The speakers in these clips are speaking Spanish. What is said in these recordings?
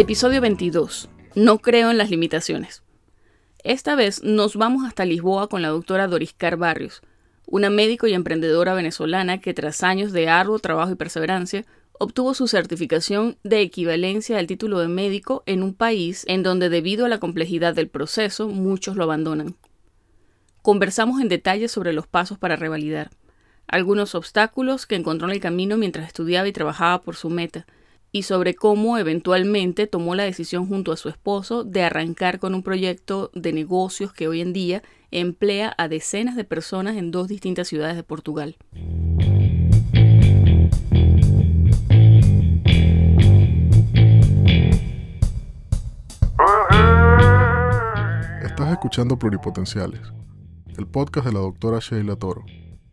Episodio 22. No creo en las limitaciones. Esta vez nos vamos hasta Lisboa con la doctora Doriscar Barrios, una médico y emprendedora venezolana que tras años de arduo trabajo y perseverancia obtuvo su certificación de equivalencia al título de médico en un país en donde debido a la complejidad del proceso muchos lo abandonan. Conversamos en detalle sobre los pasos para revalidar, algunos obstáculos que encontró en el camino mientras estudiaba y trabajaba por su meta, y sobre cómo eventualmente tomó la decisión junto a su esposo de arrancar con un proyecto de negocios que hoy en día emplea a decenas de personas en dos distintas ciudades de Portugal. Estás escuchando Pluripotenciales, el podcast de la doctora Sheila Toro.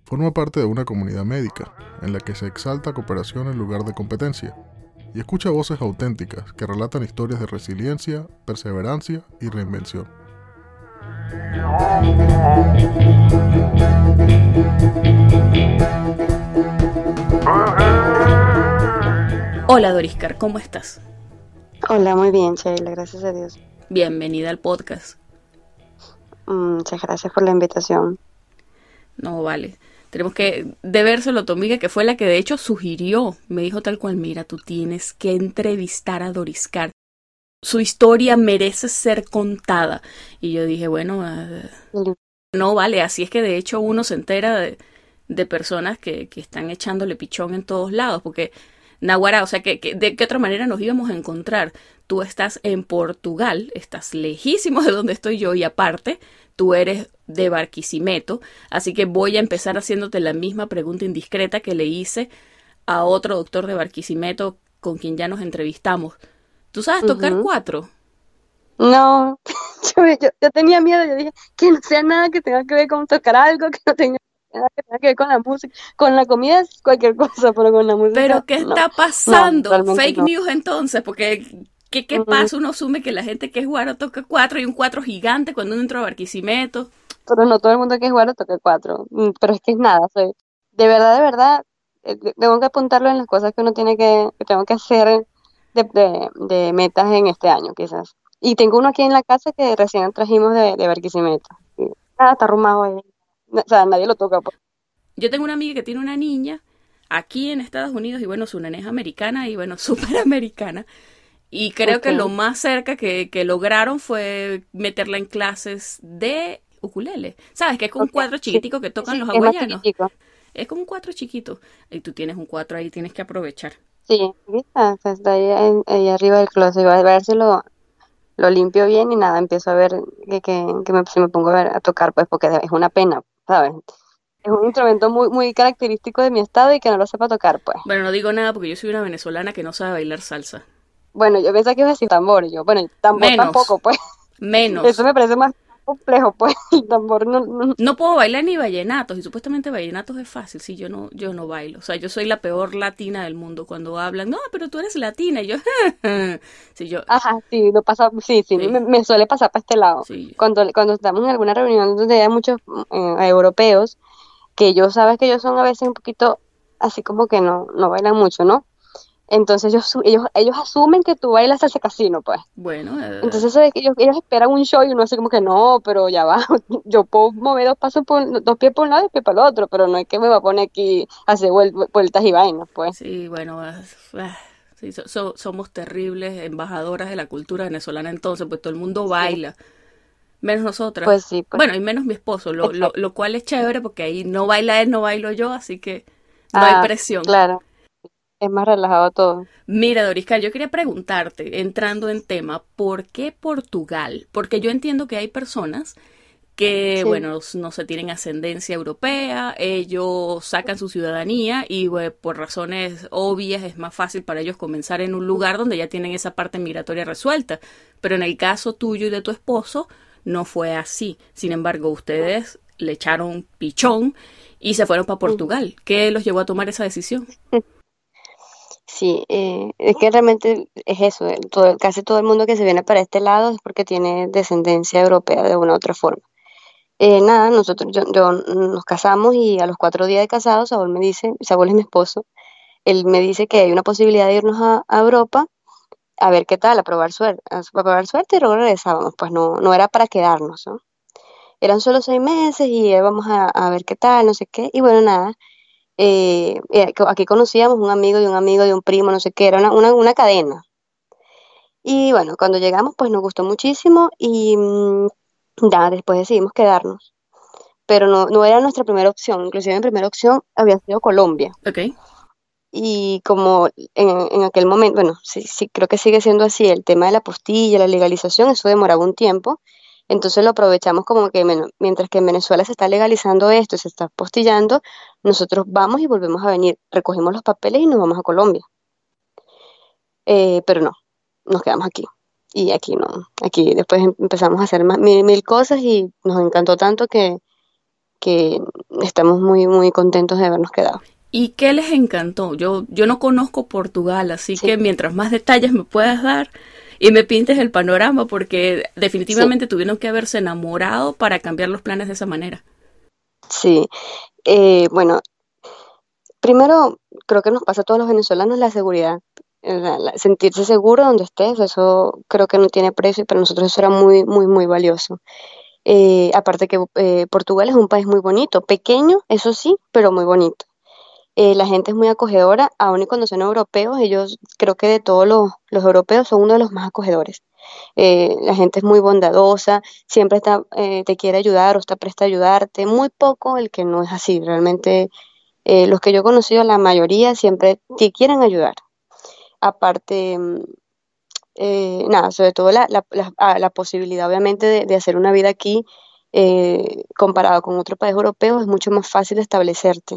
Forma parte de una comunidad médica en la que se exalta cooperación en lugar de competencia y escucha voces auténticas que relatan historias de resiliencia, perseverancia y reinvención. Hola Doriscar, ¿cómo estás? Hola, muy bien, Sheila, gracias a Dios. Bienvenida al podcast. Mm, muchas gracias por la invitación. No, vale. Tenemos que debérselo a tu amiga, que fue la que de hecho sugirió. Me dijo tal cual, mira, tú tienes que entrevistar a Doriscar. Su historia merece ser contada. Y yo dije, bueno, uh, no vale, así es que de hecho uno se entera de, de personas que, que, están echándole pichón en todos lados, porque Nahuara, o sea, que, que, ¿de qué otra manera nos íbamos a encontrar? Tú estás en Portugal, estás lejísimo de donde estoy yo y aparte tú eres de Barquisimeto, así que voy a empezar haciéndote la misma pregunta indiscreta que le hice a otro doctor de Barquisimeto con quien ya nos entrevistamos. ¿Tú sabes tocar uh -huh. cuatro? No, yo, yo, yo, tenía miedo, yo dije que no sea nada que tenga que ver con tocar algo, que no tenga nada que tenga que ver con la música, con la comida es cualquier cosa, pero con la música. Pero ¿qué no, está pasando? No, Fake news entonces, porque ¿Qué, qué uh -huh. pasa? Uno asume que la gente que es guaro toca cuatro y un cuatro gigante cuando uno entra a Barquisimeto. Pero no todo el mundo que es guaro toca cuatro. Mm, pero es que es nada. Soy, de verdad, de verdad, eh, tengo que apuntarlo en las cosas que uno tiene que, que tengo que hacer de, de, de, metas en este año, quizás. Y tengo uno aquí en la casa que recién trajimos de, de Barquisimeto. Nada, está arrumado ahí. O sea, nadie lo toca. Pues. Yo tengo una amiga que tiene una niña aquí en Estados Unidos y bueno, su nena es americana y bueno, súper americana. Y creo okay. que lo más cerca que, que, lograron fue meterla en clases de ¿Sabes? Que es como okay. un cuadro chiquitico que tocan sí, los hawaianos. Es, es, como un cuatro chiquito. Y tú tienes un cuatro ahí, tienes que aprovechar. Sí, está, está ahí, ahí, arriba del closet. Voy a ver si lo, lo limpio bien y nada, empiezo a ver que, que, que me, si me pongo a, ver, a tocar, pues porque es una pena, ¿sabes? es un instrumento muy, muy característico de mi estado y que no lo sepa tocar, pues. Bueno, no digo nada porque yo soy una venezolana que no sabe bailar salsa. Bueno, yo pensé que iba a decir tambor, yo, bueno, tambor Menos. tampoco, pues. Menos. Eso me parece más complejo, pues, el tambor no, no... No puedo bailar ni vallenatos, y supuestamente vallenatos es fácil, sí, yo no, yo no bailo. O sea, yo soy la peor latina del mundo cuando hablan, no, pero tú eres latina, y yo, sí, yo... Ajá, sí, no pasa, sí, sí, sí. Me, me, suele pasar para este lado. Sí. Cuando, cuando estamos en alguna reunión donde hay muchos eh, europeos, que yo sabes que ellos son a veces un poquito así como que no, no bailan mucho, ¿no? Entonces ellos, ellos, ellos asumen que tú bailas salsa casino, pues. Bueno. Eh... Entonces ellos, ellos esperan un show y uno hace como que no, pero ya va. Yo puedo mover dos pasos, por, dos pies por un lado y dos pies para el otro, pero no es que me va a poner aquí a hacer vueltas y vainas, pues. Sí, bueno, sí, so, so, somos terribles embajadoras de la cultura venezolana entonces, pues todo el mundo baila. Sí. Menos nosotras. Pues sí. Pues. Bueno, y menos mi esposo, lo, lo, lo, cual es chévere porque ahí no baila él, no bailo yo, así que no ah, hay presión. Claro es más relajado todo. Mira, Dorisca, yo quería preguntarte, entrando en tema, ¿por qué Portugal? Porque yo entiendo que hay personas que, sí. bueno, no se tienen ascendencia europea, ellos sacan su ciudadanía y bueno, por razones obvias es más fácil para ellos comenzar en un lugar donde ya tienen esa parte migratoria resuelta. Pero en el caso tuyo y de tu esposo, no fue así. Sin embargo, ustedes le echaron pichón y se fueron para Portugal. ¿Qué los llevó a tomar esa decisión? Sí, eh, es que realmente es eso, eh, todo, casi todo el mundo que se viene para este lado es porque tiene descendencia europea de una u otra forma. Eh, nada, nosotros, yo, yo, nos casamos y a los cuatro días de casados, Saúl me dice, Saúl es mi esposo, él me dice que hay una posibilidad de irnos a, Europa a ver qué tal, a probar suerte, a probar suerte y luego regresábamos, pues no, no era para quedarnos, ¿no? Eran solo seis meses y íbamos a, a ver qué tal, no sé qué, y bueno, nada, eh, eh, aquí conocíamos un amigo de un amigo de un primo, no sé qué, era una, una, una cadena. Y bueno, cuando llegamos, pues nos gustó muchísimo y mm, ya después decidimos quedarnos. Pero no, no era nuestra primera opción, inclusive mi primera opción había sido Colombia. Ok. Y como en, en aquel momento, bueno, sí, sí, creo que sigue siendo así, el tema de la postilla, la legalización, eso demoraba un tiempo. Entonces lo aprovechamos como que bueno, mientras que en Venezuela se está legalizando esto, se está postillando, nosotros vamos y volvemos a venir, recogemos los papeles y nos vamos a Colombia. Eh, pero no, nos quedamos aquí. Y aquí no, aquí después em- empezamos a hacer más, mil, mil cosas y nos encantó tanto que, que estamos muy, muy contentos de habernos quedado. ¿Y qué les encantó? Yo, yo no conozco Portugal, así Sí. que mientras más detalles me puedas dar y me pintes el panorama, porque definitivamente tuvieron que haberse enamorado para cambiar los planes de esa manera. Sí, eh, bueno, primero creo que nos pasa a todos los venezolanos la seguridad, eh, la- la- sentirse seguro donde estés, eso creo que no tiene precio y para nosotros eso era muy, muy, muy valioso. Eh, aparte que eh, Portugal es un país muy bonito, pequeño, eso sí, pero muy bonito. Eh, la gente es muy acogedora, aun y cuando son europeos, ellos creo que de todos los, europeos son uno de los más acogedores. Eh, la gente es muy bondadosa, siempre está, eh, te quiere ayudar o está presta a ayudarte, muy poco el que no es así. Realmente los que yo he conocido, la mayoría siempre te quieren ayudar. Aparte, mm, nada, sobre todo la, la, la- ah, posibilidad obviamente de, hacer una vida aquí comparado con otro país europeo es mucho más fácil establecerte.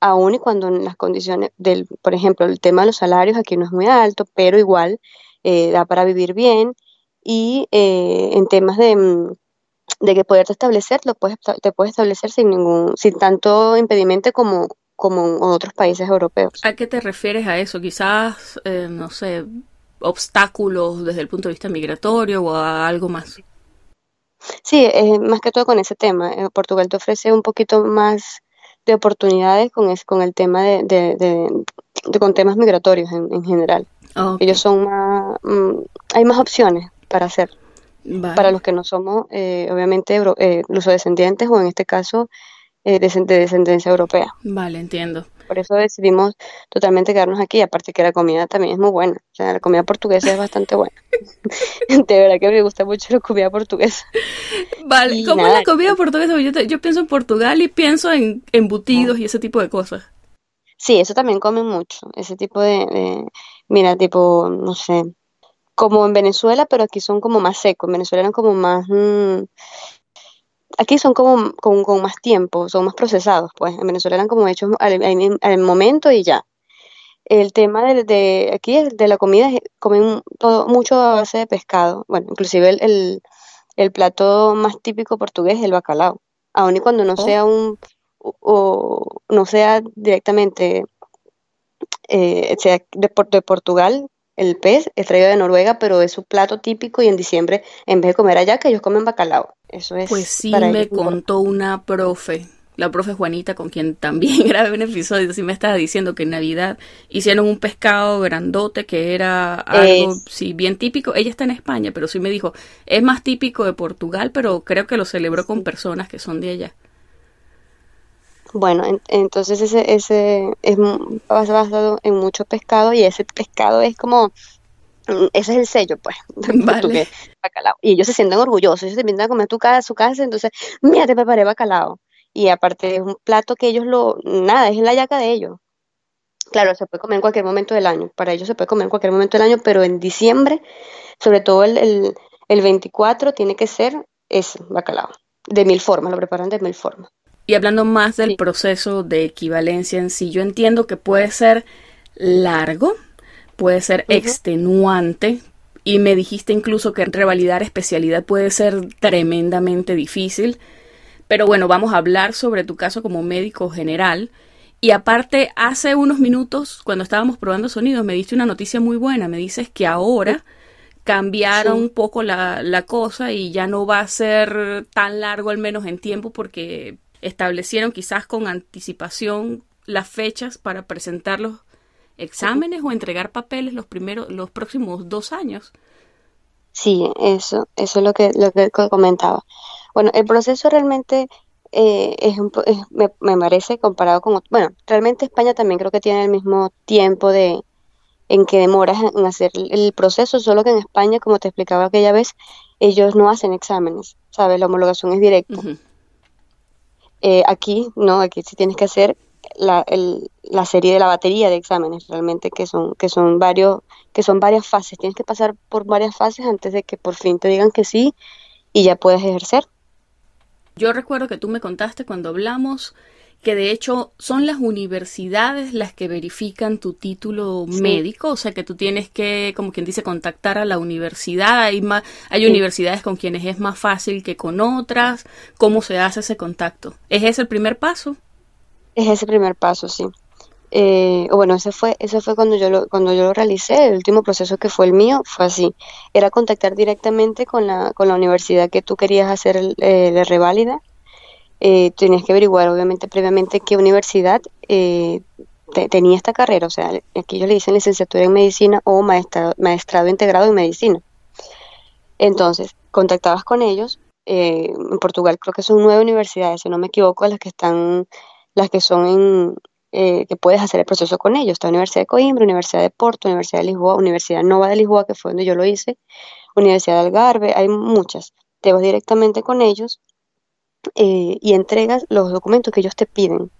Aún y cuando en las condiciones del, por ejemplo, el tema de los salarios aquí no es muy alto, pero igual eh, da para vivir bien y eh, en temas de, mm, de que poderte establecer, lo puedes, te puedes establecer sin ningún, sin tanto impedimento como, como en otros países europeos. ¿A qué te refieres a eso? Quizás, eh, no sé, obstáculos desde el punto de vista migratorio o a algo más. Sí, eh, más que todo con ese tema. Eh, Portugal te ofrece un poquito más de oportunidades con, es- con el tema de, de- de- de- con temas migratorios en, en general. Ellos son más, mm, hay más opciones para hacer. Para los que no somos, eh, obviamente, eh, descendientes o en este caso, eh, descend- de descendencia europea. vale, entiendo. Por eso decidimos totalmente quedarnos aquí, aparte que la comida también es muy buena. O sea, la comida portuguesa es bastante buena. De verdad que me gusta mucho la comida portuguesa. Vale, Y ¿cómo es la comida portuguesa? Yo, te- yo pienso en Portugal y pienso en embutidos y ese tipo de cosas. Sí, eso también comen mucho, ese tipo de, de- mira, tipo, no sé, como en Venezuela, pero aquí son como más secos, en Venezuela eran como más, mm, aquí son como con, con más tiempo, son más procesados, pues, en Venezuela eran como hechos al, al- al momento y ya. El tema de, de aquí de la comida, es- comen todo, mucho a base de pescado, bueno, inclusive el, el, el plato más típico portugués es el bacalao, aun y cuando no Oh, sea un, o, o no sea directamente eh, sea de, de Portugal, el pez es traído de Noruega, pero es su plato típico y en diciembre, en vez de comer allá, que ellos comen bacalao. Eso pues es sí para me contó una profe, la profe Juanita, con quien también grabé un episodio, sí me estaba diciendo que en Navidad hicieron un pescado grandote que era algo, Es, sí, bien típico. Ella está en España, pero sí me dijo, es más típico de Portugal, pero creo que lo celebró con personas que son de allá. bueno, en- entonces ese, ese es basado en mucho pescado y ese pescado es como, ese es el sello, pues, Vale. portugués, bacalao. Y ellos se sienten orgullosos, ellos se vienen a comer tu casa, su casa, entonces, mira, te preparé bacalao. Y aparte es un plato que ellos lo, nada, es la yaca de ellos. Claro, se puede comer en cualquier momento del año. Para ellos se puede comer en cualquier momento del año, pero en diciembre, sobre todo el, el, el 24, tiene que ser ese bacalao. De mil formas, lo preparan de mil formas. Y hablando más del Sí. proceso de equivalencia en sí, yo entiendo que puede ser largo, puede ser extenuante, y me dijiste incluso que revalidar especialidad puede ser tremendamente difícil. Pero bueno, vamos a hablar sobre tu caso como médico general. Y aparte, hace unos minutos, cuando estábamos probando sonidos, me diste una noticia muy buena. Me dices que ahora cambiaron Sí, un poco la, la cosa y ya no va a ser tan largo, al menos en tiempo, porque establecieron quizás con anticipación las fechas para presentarlos exámenes o entregar papeles los primeros, los próximos dos años. Sí, eso, eso es lo que, lo que comentaba. Bueno, el proceso realmente eh, es, un, me, me, parece comparado con, bueno, realmente España también creo que tiene el mismo tiempo de en que demoras en hacer el proceso, solo que en España, como te explicaba aquella vez, ellos no hacen exámenes, ¿sabes? La homologación es directa. Eh, aquí, no, aquí sí tienes que hacer la, el, la serie de la batería de exámenes, realmente que son, que son varios, que son varias fases. Tienes que pasar por varias fases antes de que por fin te digan que sí y ya puedes ejercer. Yo recuerdo que tú me contaste cuando hablamos que de hecho son las universidades las que verifican tu título médico, o sea que tú tienes que, como quien dice, contactar a la universidad. Hay, más, hay universidades con quienes es más fácil que con otras. ¿Cómo se hace ese contacto? ¿Es ese el primer paso? Es ese primer paso, sí. Eh, bueno, ese fue, ese fue cuando yo lo, cuando yo lo realicé, el último proceso que fue el mío, fue así. Era contactar directamente con la, con la universidad que tú querías hacer el, la reválida eh, tenías que averiguar obviamente previamente qué universidad eh, tenía esta carrera, o sea, aquí ellos le dicen licenciatura en medicina o maestrado integrado en medicina. Entonces, contactabas con ellos, eh, en Portugal creo que son nueve universidades, si no me equivoco, las que están, las que son en, eh, que puedes hacer el proceso con ellos. Está Universidad de Coimbra, Universidad de Porto, Universidad de Lisboa, Universidad Nova de Lisboa, que fue donde yo lo hice, Universidad de Algarve, hay muchas. Te vas directamente con ellos eh, y entregas los documentos que ellos te piden,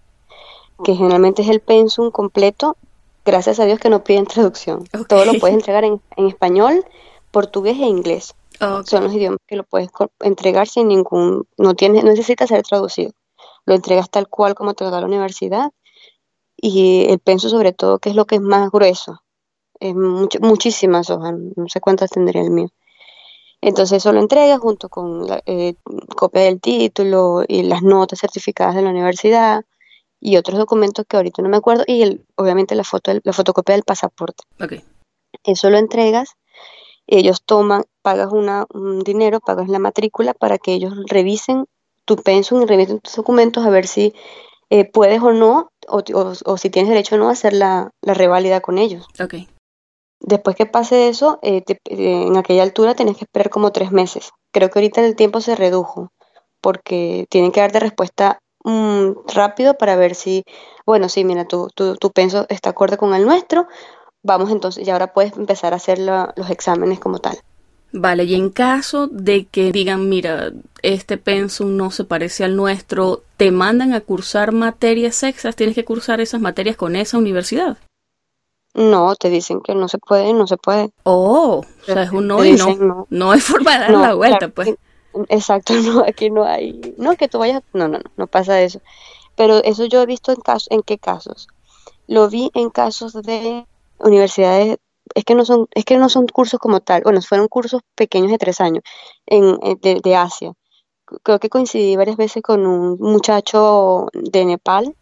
que generalmente es el pensum completo, gracias a Dios que no piden traducción. Todo lo puedes entregar en, español, portugués e inglés. Son los idiomas que lo puedes entregar sin ningún, no tienes, no necesita ser traducido. Lo entregas tal cual como te lo da la universidad y el pensum sobre todo, que es lo que es más grueso. Es muchísimas hojas, no sé cuántas tendría el mío. Entonces eso lo entrega junto con la eh, copia del título y las notas certificadas de la universidad y otros documentos que ahorita no me acuerdo y el, obviamente la foto la fotocopia del pasaporte. Okay. Eso lo entregas, ellos toman, pagas una, un dinero, pagas la matrícula para que ellos revisen tu pensum y revisen tus documentos a ver si eh, puedes o no, o, o, si tienes derecho o no a hacer la, la reválida con ellos. Okay. Después que pase eso, eh, eh, en aquella altura tenés que esperar como tres meses. Creo que ahorita el tiempo se redujo porque tienen que darte respuesta mm, rápido para ver si, bueno, sí, mira, tu, tu, tu penso está acorde con el nuestro, vamos entonces, y ahora puedes empezar a hacer los exámenes como tal. Vale, y en caso de que digan, mira, este pensum no se parece al nuestro, ¿te mandan a cursar materias extras? ¿Tienes que cursar esas materias con esa universidad? No, te dicen que no se puede, no se puede. Oh, o sea, es un no y no. no. hay forma de dar la vuelta, pues. Exacto, no, aquí no hay. No, que tú vayas. No, no, no, no pasa eso. Pero eso yo he visto en casos, ¿en qué casos? Lo vi en casos de universidades, es que no son, es que no son cursos como tal, bueno, fueron cursos pequeños de tres años en, de, de Asia. Creo que coincidí varias veces con un muchacho de Nepal,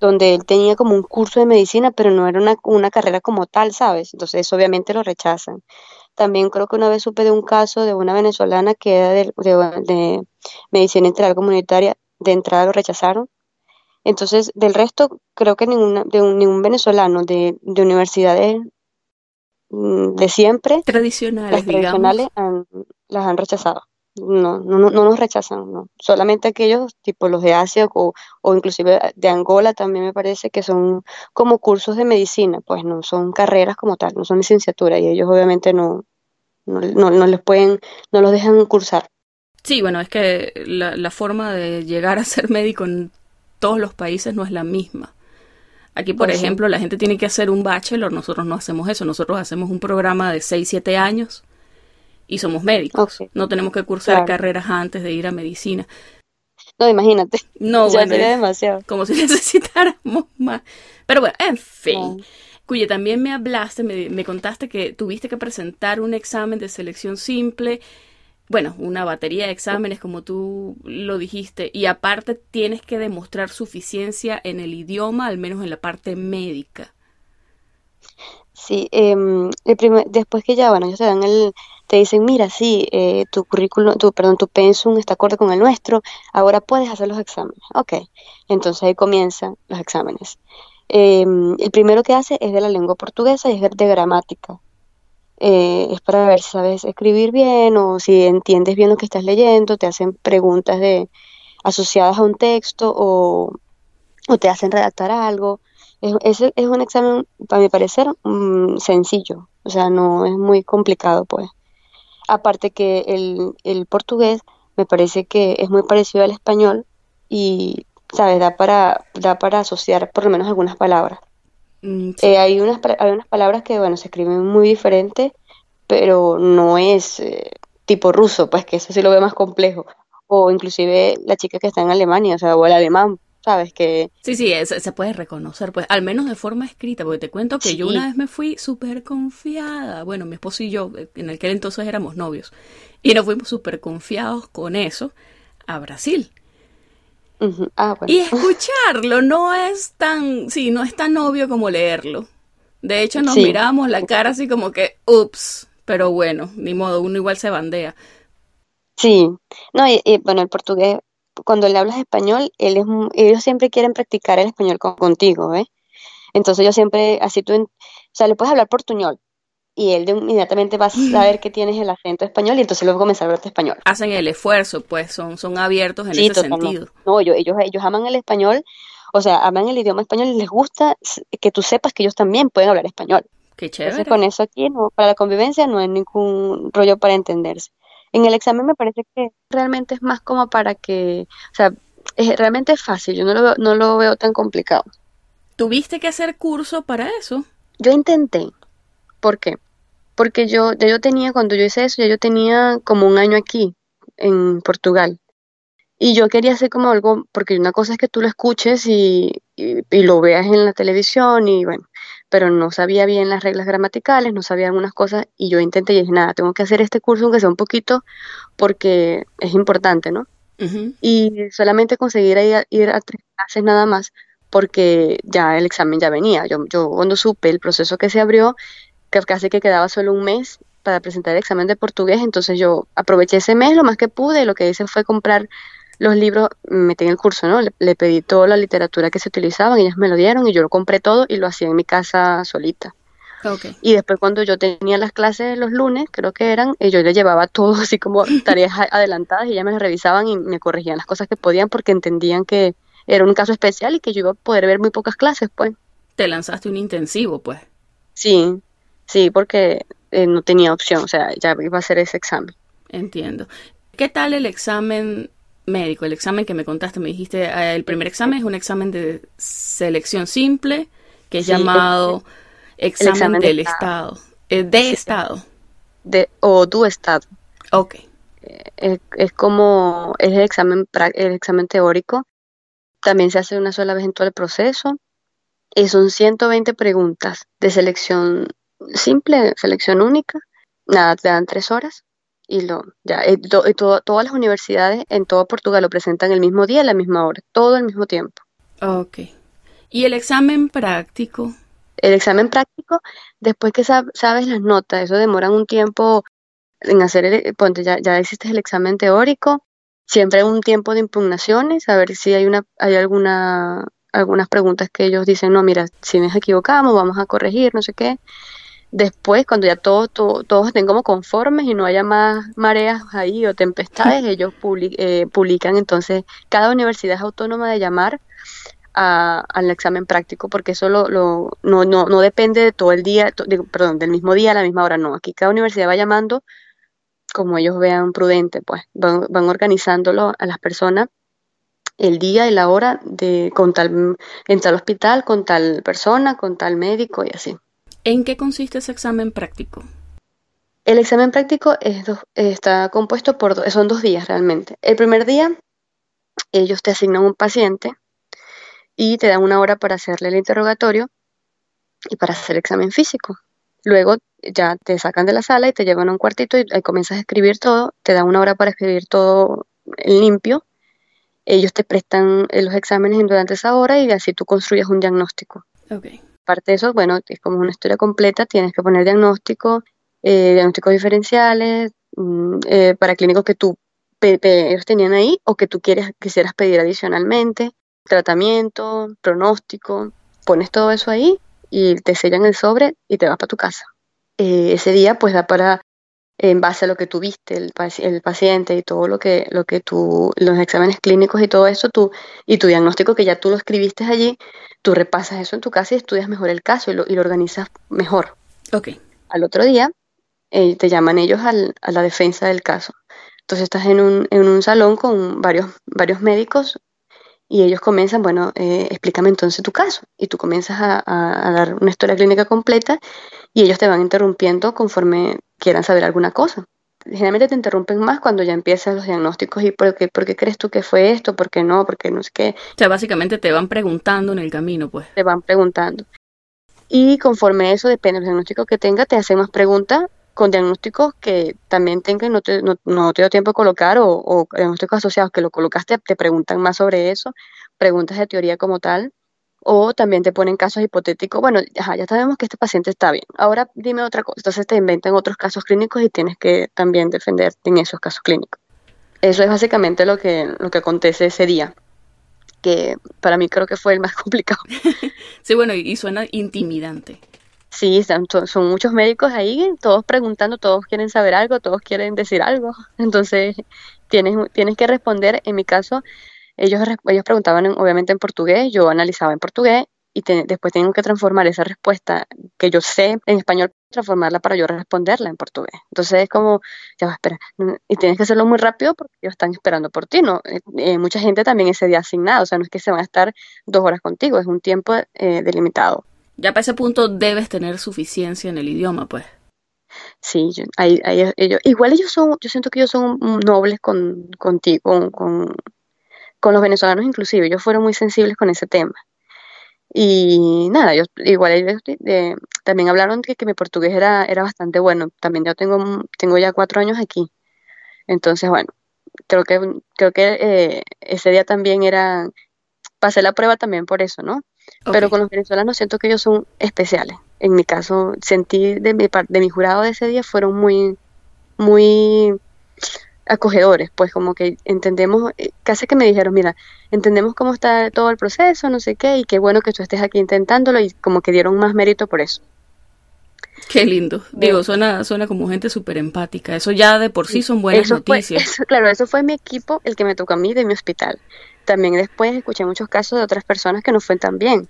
donde él tenía como un curso de medicina, pero no era una, una carrera como tal, ¿sabes? Entonces eso obviamente lo rechazan. También creo que una vez supe de un caso de una venezolana que era de, de, medicina integral comunitaria, de entrada lo rechazaron. Entonces, del resto, creo que ninguna, de un, ningún venezolano de, de universidades de siempre, tradicionales, las tradicionales las han rechazado no, no, no nos rechazan, no. Solamente aquellos, tipo los de Asia o, o inclusive de Angola también me parece que son como cursos de medicina, pues no son carreras como tal, no son licenciatura y ellos obviamente no, no, no, les pueden, no los dejan cursar. Sí, bueno, es que la, la forma de llegar a ser médico en todos los países no es la misma. Aquí, por pues ejemplo, la gente tiene que hacer un bachelor, nosotros no hacemos eso, nosotros hacemos un programa de 6, 7 años y somos médicos. No tenemos que cursar carreras antes de ir a medicina. No, imagínate. No, ya sería demasiado. Como si necesitáramos más. Pero bueno, en fin. Cuya también me hablaste, me, me contaste que tuviste que presentar un examen de selección simple bueno, una batería de exámenes como tú lo dijiste, y aparte tienes que demostrar suficiencia en el idioma, al menos en la parte médica. Sí, eh, el después que ya, bueno, ellos te dan el, te dicen, mira, sí, eh, tu currículum, tu, perdón, tu pensum está acorde con el nuestro, ahora puedes hacer los exámenes. Ok, entonces ahí comienzan los exámenes. Em, el primero que hace es de la lengua portuguesa y es de gramática. Eh, es para ver si sabes escribir bien o si entiendes bien lo que estás leyendo, te hacen preguntas de, asociadas a un texto o, te hacen redactar algo. Es, es, un examen, para mi parecer, mm, sencillo, o sea, no es muy complicado, pues. Aparte que el, el portugués me parece que es muy parecido al español y, ¿sabes? Da para, da para asociar por lo menos algunas palabras. Mm, eh, hay, unas, hay unas palabras que, bueno, se escriben muy diferente, pero no es eh, tipo ruso, pues que eso sí lo veo más complejo. O inclusive la chica que está en Alemania, o sea, o el alemán, ¿sabes? Que... Sí, sí, se puede reconocer, pues, al menos de forma escrita, porque te cuento que yo una vez me fui súper confiada, bueno, mi esposo y yo, en aquel entonces éramos novios, y nos fuimos súper confiados con eso a Brasil. Ah, y escucharlo no es tan, sí, no es tan obvio como leerlo. De hecho, nos miramos la cara así como que, ups, pero bueno, ni modo, uno igual se bandea. Sí, no, y, bueno, el portugués, cuando le hablas español, él es, ellos siempre quieren practicar el español contigo, ¿ves? Entonces yo siempre, así tú, o sea, le puedes hablar portuñol, y él inmediatamente va a saber que tienes el acento español y entonces luego comenzar a hablarte español. Hacen el esfuerzo, pues son, son abiertos en ese sentido. No, ellos, ellos aman el español, o sea, aman el idioma español y les gusta que tú sepas que ellos también pueden hablar español. Qué chévere. Entonces con eso aquí, no, para la convivencia no hay ningún rollo para entenderse. En el examen me parece que realmente es más como para que, o sea, es, realmente es fácil, yo no lo, veo, no lo veo tan complicado. ¿Tuviste que hacer curso para eso? Yo intenté. ¿Por qué? Porque yo, ya yo tenía, cuando yo hice eso, ya yo tenía como un año aquí, en Portugal. Y yo quería hacer como algo, porque una cosa es que tú lo escuches y, y, lo veas en la televisión y bueno, pero no sabía bien las reglas gramaticales, no sabía algunas cosas y yo intenté y dije, nada, tengo que hacer este curso aunque sea un poquito porque es importante, ¿no? Y solamente conseguir ir a, ir a tres clases nada más porque ya el examen ya venía. Yo, yo cuando supe el proceso que se abrió, que casi que quedaba solo un mes para presentar el examen de portugués, entonces yo aproveché ese mes lo más que pude y lo que hice fue comprar los libros, metí en el curso, ¿no? Le, pedí toda la literatura que se utilizaban, ellas me lo dieron y yo lo compré todo y lo hacía en mi casa solita. Y después cuando yo tenía las clases los lunes, creo que eran, eh, yo le llevaba todo así como tareas adelantadas y ellas me las revisaban y me corregían las cosas que podían porque entendían que era un caso especial y que yo iba a poder ver muy pocas clases, pues. Te lanzaste un intensivo, pues. Sí, Sí, porque eh, no tenía opción, o sea, ya iba a hacer ese examen. Entiendo. ¿Qué tal el examen médico? El examen que me contaste, me dijiste, eh, el primer examen es un examen de selección simple, que es llamado examen, del Estado. Eh, de Estado. De, o tu Estado. Ok. Es, es, como, es el examen, el examen teórico. También se hace una sola vez en todo el proceso. Y son 120 preguntas de selección simple, selección única, nada, te dan tres horas y lo ya eh, todas las universidades en todo Portugal lo presentan el mismo día, a la misma hora, todo al mismo tiempo. Ok. ¿Y el examen práctico? El examen práctico, después que sabes las notas, eso demora un tiempo en hacer, el, ponte, ya, ya hiciste el examen teórico, siempre hay un tiempo de impugnaciones, a ver si hay una, hay alguna, algunas preguntas que ellos dicen, no, mira, si nos equivocamos, vamos a corregir, no sé qué. Después, cuando ya todo, todos estén como conformes y no haya más mareas ahí o tempestades, ellos eh, publican entonces, cada universidad es autónoma de llamar al examen práctico, porque eso lo, no, no, no, depende de todo el día, perdón, del mismo día a la misma hora, no. Aquí cada universidad va llamando como ellos vean prudente, pues van, van organizándolo a las personas el día y la hora de con tal, en tal hospital, con tal persona, con tal médico y así. ¿En qué consiste ese examen práctico? El examen práctico está compuesto por, son dos días realmente. El primer día, ellos te asignan un paciente y te dan una hora para hacerle el interrogatorio y para hacer el examen físico. Luego ya te sacan de la sala y te llevan a un cuartito y ahí comienzas a escribir todo, te dan una hora para escribir todo en limpio. Ellos te prestan los exámenes durante esa hora y así tú construyes un diagnóstico. Okay aparte de eso, bueno, es como una historia completa, tienes que poner diagnóstico, eh, diagnósticos diferenciales, mm, eh, para clínicos que tú ellos tenían ahí o que tú quieres, quisieras pedir adicionalmente, tratamiento, pronóstico, pones todo eso ahí y te sellan el sobre y te vas para tu casa. Eh, ese día pues da para, en base a lo que tuviste, el, el paciente y todo lo que, lo que tú, los exámenes clínicos y todo eso, tú, y tu diagnóstico que ya tú lo escribiste allí, tú repasas eso en tu casa y estudias mejor el caso y lo, y lo organizas mejor. Ok. Al otro día eh, te llaman ellos al, a la defensa del caso. Entonces estás en un, en un salón con varios, varios médicos y ellos comienzan, bueno, eh, explícame entonces tu caso. Y tú comienzas a, a, dar una historia clínica completa y ellos te van interrumpiendo conforme quieran saber alguna cosa. Generalmente te interrumpen más cuando ya empiezan los diagnósticos y por qué, por qué crees tú que fue esto, por qué no, por qué no sé qué. O sea, básicamente te van preguntando en el camino, pues. Te van preguntando. Y conforme eso, depende del diagnóstico que tenga, te hacen más preguntas con diagnósticos que también tengan, no te, no, no te dio tiempo de colocar, o, diagnósticos asociados que lo colocaste, te preguntan más sobre eso, preguntas de teoría como tal, o también te ponen casos hipotéticos, bueno, ya, ya sabemos que este paciente está bien, ahora dime otra cosa, entonces te inventan otros casos clínicos y tienes que también defenderte en esos casos clínicos. Eso es básicamente lo que, lo que acontece ese día que para mí creo que fue el más complicado. sí, bueno, y, suena intimidante. Sí, son, son, muchos médicos ahí, todos preguntando, todos quieren saber algo, todos quieren decir algo. Entonces, tienes, tienes que responder. En mi caso, ellos, ellos preguntaban obviamente en portugués, yo analizaba en portugués y después tengo que transformar esa respuesta que yo sé en español, transformarla para yo responderla en portugués. Entonces es como, ya va, espera, y tienes que hacerlo muy rápido porque ellos están esperando por ti, ¿no? Eh, eh, mucha gente también ese día asignado, o sea, no es que se van a estar dos horas contigo, es un tiempo eh, delimitado. Ya para ese punto debes tener suficiencia en el idioma, pues. Sí, yo, hay, hay, ellos, igual ellos son, yo siento que ellos son nobles con, contigo, con, con, con los venezolanos inclusive, ellos fueron muy sensibles con ese tema. Y nada, yo igual ellos eh, también hablaron de que mi portugués era, era bastante bueno. También yo tengo, tengo ya cuatro años aquí. Entonces, bueno, creo que, creo que eh, ese día también era, pasé la prueba también por eso, ¿no? Okay. Pero con los venezolanos siento que ellos son especiales. En mi caso, sentí de mi, de mi jurado de ese día fueron muy, muy acogedores, pues como que entendemos, eh, casi que me dijeron, mira, entendemos cómo está todo el proceso, no sé qué, y qué bueno que tú estés aquí intentándolo, y como que dieron más mérito por eso. Qué lindo. Digo, suena, suena como gente súper empática. Eso ya de por sí son buenas eso noticias. Fue, eso, claro, eso fue mi equipo, el que me tocó a mí de mi hospital. También después escuché muchos casos de otras personas que no fue tan bien.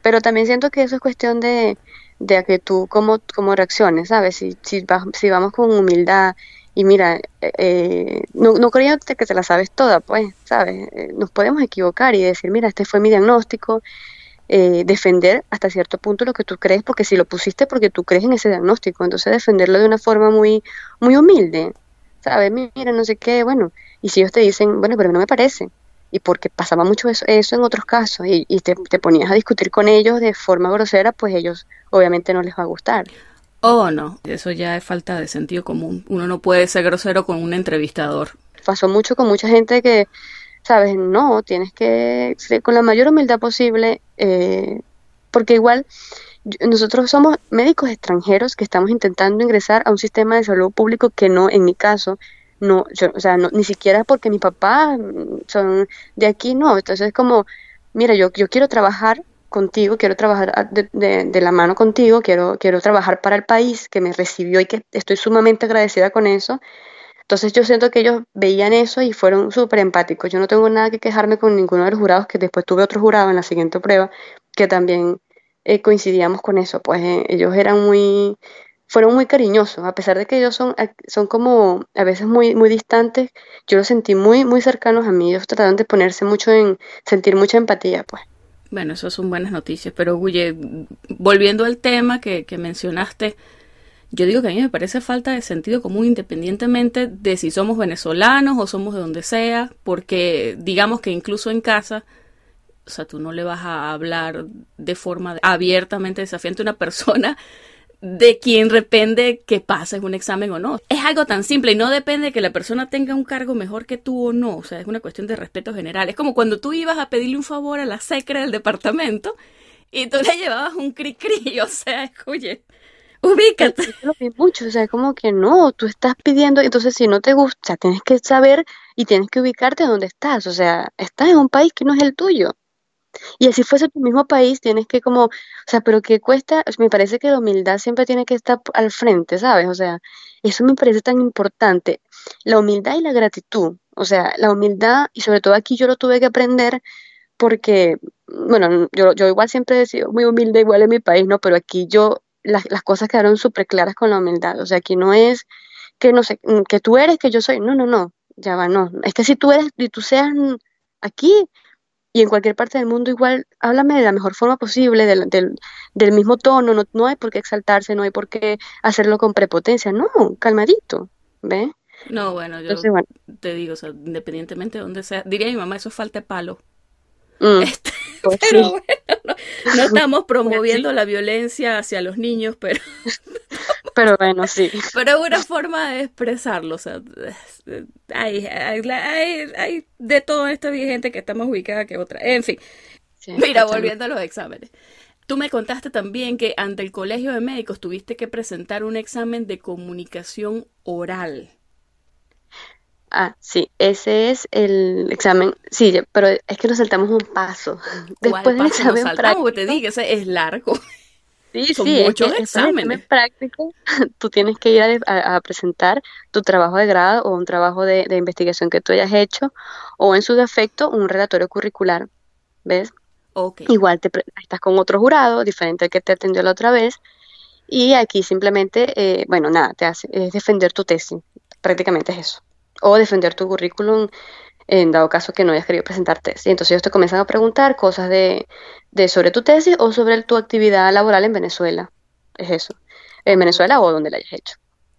Pero también siento que eso es cuestión de, de a que tú cómo, cómo reacciones, ¿sabes? Si, si, si vamos con humildad y mira, eh, no, no creo que te la sabes toda, pues, ¿sabes? Eh, nos podemos equivocar y decir, mira, este fue mi diagnóstico, eh, defender hasta cierto punto lo que tú crees, porque si lo pusiste porque tú crees en ese diagnóstico, entonces defenderlo de una forma muy, muy humilde, ¿sabes? Mira, no sé qué, bueno, y si ellos te dicen, bueno, pero no me parece, y porque pasaba mucho eso, eso en otros casos, y, y te, te ponías a discutir con ellos de forma grosera, pues ellos obviamente no les va a gustar. Oh, no, eso ya es falta de sentido común. Uno no puede ser grosero con un entrevistador. Pasó mucho con mucha gente que, sabes, no, tienes que ser con la mayor humildad posible, eh, porque igual nosotros somos médicos extranjeros que estamos intentando ingresar a un sistema de salud público que no, en mi caso, no, yo, o sea, no, ni siquiera porque mi papá son de aquí, no, entonces es como, mira, yo, yo quiero trabajar contigo, quiero trabajar de, de, de, la mano contigo, quiero, quiero trabajar para el país que me recibió y que estoy sumamente agradecida con eso. Entonces yo siento que ellos veían eso y fueron súper empáticos. Yo no tengo nada que quejarme con ninguno de los jurados, que después tuve otro jurado en la siguiente prueba, que también eh, coincidíamos con eso. Pues eh, ellos eran muy, fueron muy cariñosos, a pesar de que ellos son, son como a veces muy, muy distantes, yo los sentí muy, muy cercanos a mí. Ellos trataron de ponerse mucho en, sentir mucha empatía, pues. Bueno, eso son buenas noticias, pero Guye, volviendo al tema que, que, mencionaste, yo digo que a mí me parece falta de sentido común independientemente de si somos venezolanos o somos de donde sea, porque digamos que incluso en casa, o sea, tú no le vas a hablar de forma abiertamente desafiante a una persona de quien depende que pases un examen o no. Es algo tan simple y no depende de que la persona tenga un cargo mejor que tú o no. O sea, es una cuestión de respeto general. Es como cuando tú ibas a pedirle un favor a la secre del departamento y tú le llevabas un cri-cri. O sea, escuche, ubícate. Lo vi mucho, o sea, como que no, tú estás pidiendo, entonces si no te gusta, tienes que saber y tienes que ubicarte donde estás. O sea, estás en un país que no es el tuyo. Y así fuese tu mismo país, tienes que como, o sea, pero ¿qué cuesta? Me parece que la humildad siempre tiene que estar al frente, ¿sabes? O sea, eso me parece tan importante. La humildad y la gratitud. O sea, la humildad, y sobre todo aquí yo lo tuve que aprender porque, bueno, yo, yo igual siempre he sido muy humilde igual en mi país, ¿no? Pero aquí yo, las, las cosas quedaron súper claras con la humildad. O sea, aquí no es que no sé, que tú eres, que yo soy. No, no, no, ya va, no. Es que si tú eres y tú seas aquí, y en cualquier parte del mundo igual, háblame de la mejor forma posible, del, del, mismo tono, no, no hay por qué exaltarse, no hay por qué hacerlo con prepotencia, no, calmadito, ¿ves? No, bueno, yo te digo, o sea, independientemente de donde sea, diría mi mamá, eso falta de palo. Mm, este, pues pero bueno, no, estamos promoviendo la violencia hacia los niños, pero... pero bueno, sí. Pero es una forma de expresarlo, o sea, hay, hay, de todo en esta gente que está más ubicada que otra. En fin, mira, volviendo a los exámenes. Tú me contaste también que ante el Colegio de Médicos tuviste que presentar un examen de comunicación oral. Ah, sí, ese es el examen. Sí, pero es que nos saltamos un paso. Después del examen práctico. te digo, ese es largo. Sí, Son sí, muchos exámenes. práctico, tú tienes que ir a, presentar tu trabajo de grado o un trabajo de, investigación que tú hayas hecho, o en su defecto, un relatorio curricular. ¿Ves? Okay. Igual te, estás con otro jurado, diferente al que te atendió la otra vez, y aquí simplemente, eh, bueno, nada, te hace, es defender tu tesis. Prácticamente es eso o defender tu currículum en dado caso que no hayas querido presentar tesis. Entonces ellos te comienzan a preguntar cosas de, de, sobre tu tesis o sobre tu actividad laboral en Venezuela. Es eso. En Venezuela o donde la hayas hecho.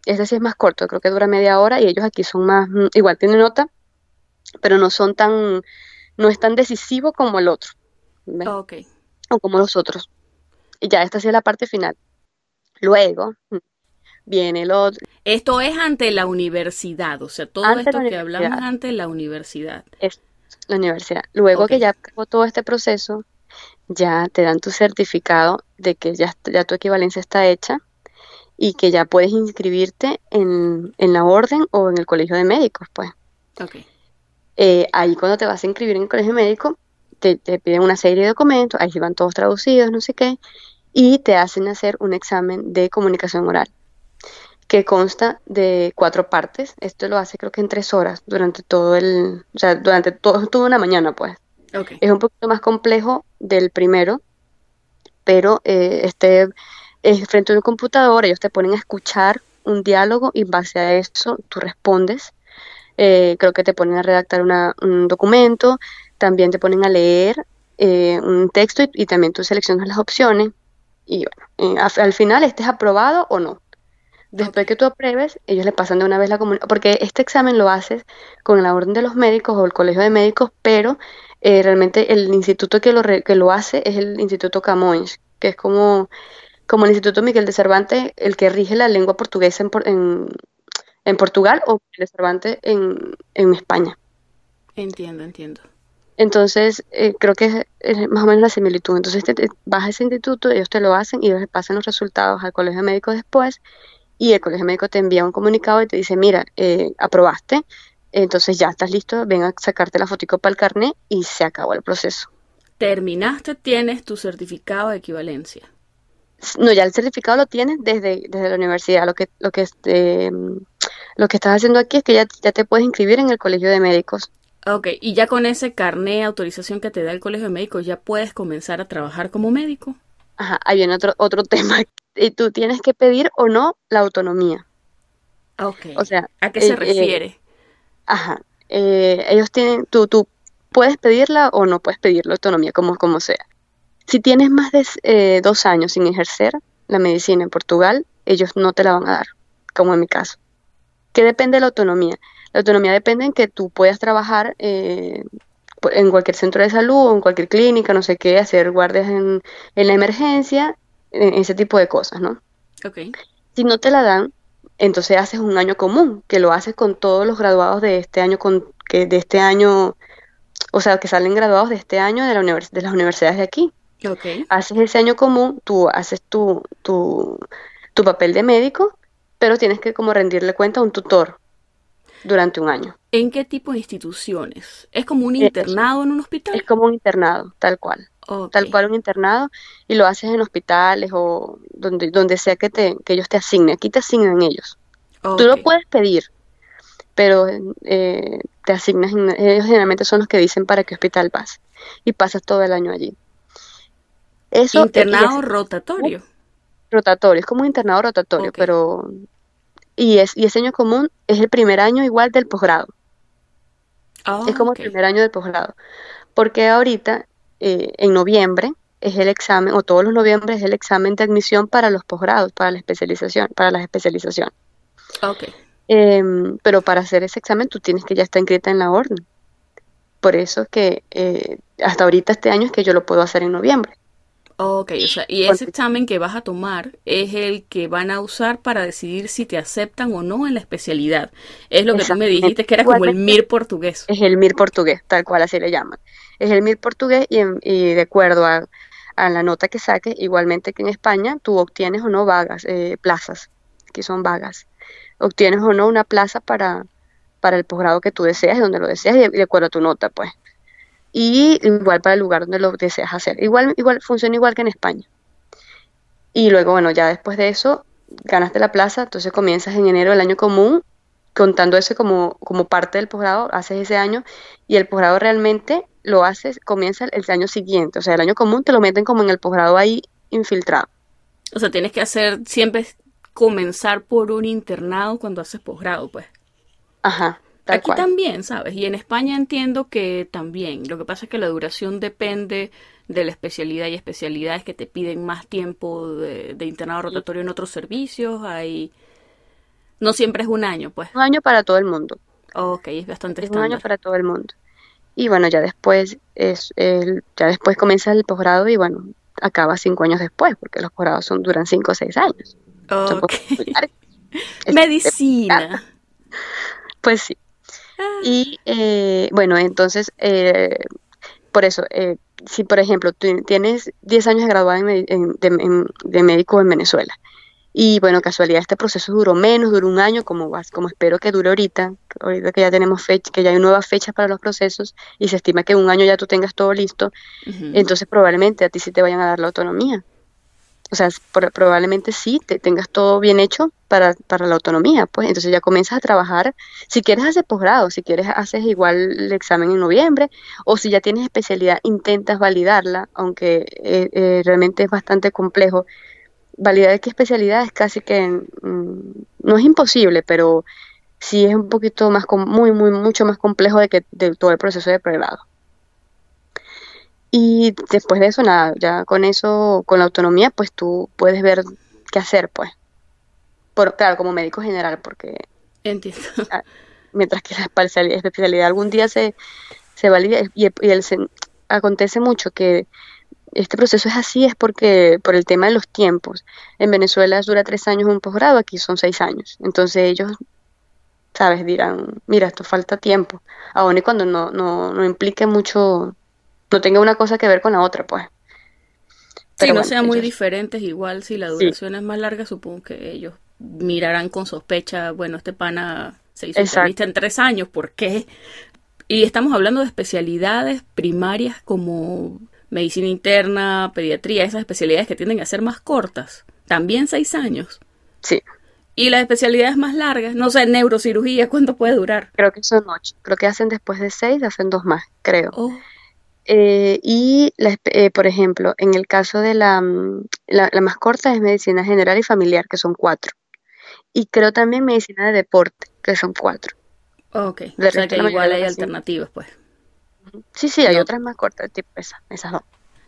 Este sí es más corto, creo que dura media hora y ellos aquí son más, mm, igual tienen nota, pero no son tan, no es tan decisivo como el otro. O como los otros. Y ya, esta sí es la parte final. Luego, mm, viene el otro. Esto es ante la universidad, o sea, todo esto que hablamos ante la universidad. Es la universidad. Luego que ya acabó todo este proceso, ya te dan tu certificado de que ya, ya tu equivalencia está hecha y que ya puedes inscribirte en, la orden o en el colegio de médicos, pues. Okay. Eh, ahí cuando te vas a inscribir en el colegio médico, te, te, piden una serie de documentos, ahí van todos traducidos, no sé qué, y te hacen hacer un examen de comunicación oral que consta de cuatro partes. Esto lo hace creo que en tres horas durante todo el, o sea, durante todo, toda una mañana, pues. Es un poquito más complejo del primero, pero eh, este es frente a un computador, ellos te ponen a escuchar un diálogo y en base a eso tú respondes. Eh, creo que te ponen a redactar un documento, también te ponen a leer eh, un texto y, también tú seleccionas las opciones. Y bueno, al final estés aprobado o no. Después que tú apruebes, ellos le pasan de una vez la comunicación, porque este examen lo haces con la orden de los médicos o el colegio de médicos, pero eh, realmente el instituto que lo, que lo hace es el Instituto Camões, que es como, como el Instituto Miguel de Cervantes, el que rige la lengua portuguesa en, en, Portugal o el de Cervantes en, en España. Entiendo, entiendo. Entonces, eh, creo que es, más o menos la similitud. Entonces, te, vas a ese instituto, ellos te lo hacen y ellos le pasan los resultados al colegio de médicos después y el colegio médico te envía un comunicado y te dice, mira, eh, aprobaste, entonces ya estás listo, ven a sacarte la fotico para el carnet y se acabó el proceso. Terminaste, tienes tu certificado de equivalencia. No, ya el certificado lo tienes desde, desde la universidad. Lo que, lo que este, lo que estás haciendo aquí es que ya, ya te puedes inscribir en el colegio de médicos. Ok, y ya con ese carnet, autorización que te da el colegio de médicos, ya puedes comenzar a trabajar como médico. Ajá, viene otro, otro tema y tú tienes que pedir o no la autonomía. Ok. O sea, ¿a qué se eh, refiere? Eh, ajá. Eh, ellos tienen, tú, tú puedes pedirla o no puedes pedir la autonomía, como, como sea. Si tienes más de dos años sin ejercer la medicina en Portugal, ellos no te la van a dar, como en mi caso. ¿Qué depende de la autonomía? La autonomía depende en que tú puedas trabajar en cualquier centro de salud o en cualquier clínica, no sé qué, hacer guardias en, en la emergencia ese tipo de cosas, ¿no? Ok. Si no te la dan, entonces haces un año común, que lo haces con todos los graduados de este año, con, que de este año, o sea, que salen graduados de este año de, la de las universidades de aquí. Okay. Haces ese año común, tú haces tu, tu, tu papel de médico, pero tienes que como rendirle cuenta a un tutor durante un año. ¿En qué tipo de instituciones? ¿Es como un internado en un hospital? Es como un internado, tal cual. Tal cual un internado, y lo haces en hospitales o donde, donde sea que, te, que ellos te asignen. Aquí te asignan ellos. Tú lo puedes pedir, pero eh, te asignas, ellos generalmente son los que dicen para qué hospital vas y pasas todo el año allí. Eso, internado rotatorio. Rotatorio, es como un internado rotatorio, pero y es y ese año común es el primer año igual del posgrado. Ah, es como el primer año del posgrado, porque ahorita eh, en noviembre es el examen o todos los noviembre es el examen de admisión para los posgrados, para la especialización, para las especializaciones. Okay. Em, pero para hacer ese examen tú tienes que ya estar inscrita en la orden. Por eso que eh, hasta ahorita este año es que yo lo puedo hacer en noviembre. Ok, o sea, y ese examen que vas a tomar es el que van a usar para decidir si te aceptan o no en la especialidad. Es lo que tú me dijiste que era como el MIR portugués. Es el MIR portugués, tal cual así le llaman. Es el MIR portugués y, de acuerdo a, la nota que saques, igualmente que en España, tú obtienes o no vagas, eh, plazas, que son vagas. Obtienes o no una plaza para, para el posgrado que tú deseas y donde lo deseas y de acuerdo a tu nota, pues y igual para el lugar donde lo deseas hacer. Igual, igual funciona igual que en España. Y luego, bueno, ya después de eso, ganaste la plaza, entonces comienzas en enero del año común, contando eso como, como parte del posgrado, haces ese año, y el posgrado realmente lo haces, comienza el, año siguiente, o sea, el año común te lo meten como en el posgrado ahí infiltrado. O sea, tienes que hacer, siempre comenzar por un internado cuando haces posgrado, pues. Ajá. Aquí también, ¿sabes? Y en España entiendo que también. Lo que pasa es que la duración depende de la especialidad y especialidades que te piden más tiempo de, internado rotatorio en otros servicios. Hay... No siempre es un año, pues. Un año para todo el mundo. Ok, es bastante es Un año para todo el mundo. Y bueno, ya después es el, ya después comienza el posgrado y bueno, acaba cinco años después, porque los posgrados son, duran cinco o seis años. Okay. Medicina. Pues sí. Y eh, bueno, entonces, eh, por eso, eh, si por ejemplo tú tienes 10 años de graduado de, médico en Venezuela, y bueno, casualidad, este proceso duró menos, duró un año, como, como espero que dure ahorita, ahorita que ya tenemos fecha, que ya hay nuevas fechas para los procesos y se estima que en un año ya tú tengas todo listo, entonces probablemente a ti sí te vayan a dar la autonomía. O sea, probablemente sí te tengas todo bien hecho para, para, la autonomía, pues entonces ya comienzas a trabajar. Si quieres hacer posgrado, si quieres haces igual el examen en noviembre, o si ya tienes especialidad, intentas validarla, aunque eh, eh, realmente es bastante complejo. Validar qué especialidad es casi que mm, no es imposible, pero sí es un poquito más, muy, muy, mucho más complejo de que de todo el proceso de pregrado. Y después de eso, nada, ya con eso, con la autonomía, pues tú puedes ver qué hacer, pues. Por, claro, como médico general, porque... Entiendo. Mientras que la especialidad, algún día se, se valida y, el, acontece mucho que este proceso es así, es porque por el tema de los tiempos. En Venezuela dura tres años un posgrado, aquí son seis años. Entonces ellos, sabes, dirán, mira, esto falta tiempo. Aún y cuando no, no, no implique mucho no tenga una cosa que ver con la otra, pues. si no sean muy diferentes, igual si la duración es más larga, supongo que ellos mirarán con sospecha, bueno, este pana se hizo entrevista en tres años, ¿por qué? Y estamos hablando de especialidades primarias como medicina interna, pediatría, esas especialidades que tienden a ser más cortas, también seis años. Sí. Y las especialidades más largas, no sé, neurocirugía, ¿cuánto puede durar? Creo que son ocho. Creo que hacen después de seis, hacen dos más, creo. Oh. Eh, y, eh, por ejemplo, en el caso de mm, la, la, más corta es medicina general y familiar, que son cuatro. Y creo también medicina de deporte, que son cuatro. Ok, o sea que igual hay alternativas, pues. Sí, sí, hay otras más cortas, tipo esas, esas dos.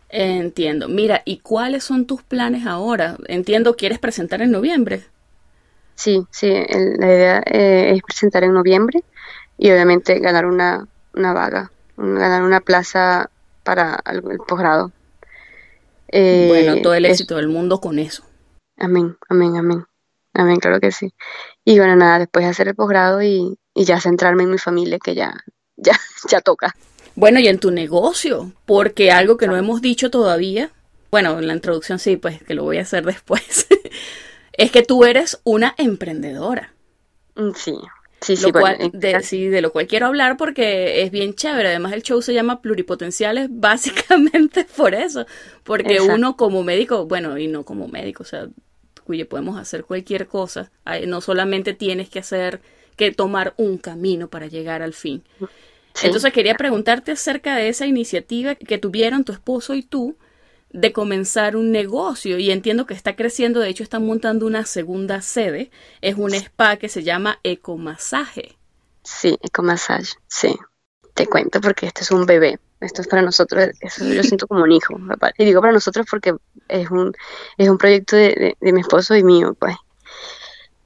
Entiendo. Mira, ¿y cuáles son tus planes ahora? Entiendo, ¿quieres presentar en noviembre? Sí, sí, la idea eh, es presentar en noviembre y obviamente ganar una, una vaga ganar una plaza para el, posgrado. Eh, bueno, todo el éxito del mundo con eso. Amén, amén, amén. Amén, claro que sí. Y bueno, nada, después de hacer el posgrado y, ya centrarme en mi familia, que ya, ya, ya toca. Bueno, y en tu negocio, porque algo que no hemos dicho todavía, bueno, en la introducción sí, pues que lo voy a hacer después, es que tú eres una emprendedora. Mm, sí, Sí, sí, bueno, de, sí, de lo cual quiero hablar porque es bien chévere. Además, el show se llama Pluripotenciales básicamente por eso. Porque Exacto. uno como médico, bueno, y no como médico, o sea, cuye podemos hacer cualquier cosa. No solamente tienes que hacer, que tomar un camino para llegar al fin. sí. Entonces quería preguntarte acerca de esa iniciativa que tuvieron tu esposo y tú de comenzar un negocio y entiendo que está creciendo, de hecho están montando una segunda sede, es un spa que se llama Ecomasaje. Sí, ecomassage, sí. Te cuento porque esto es un bebé. Esto es para nosotros, eso yo lo siento como un hijo. papá. Y digo para nosotros porque es un, es un proyecto de, de- de mi esposo y mío, pues.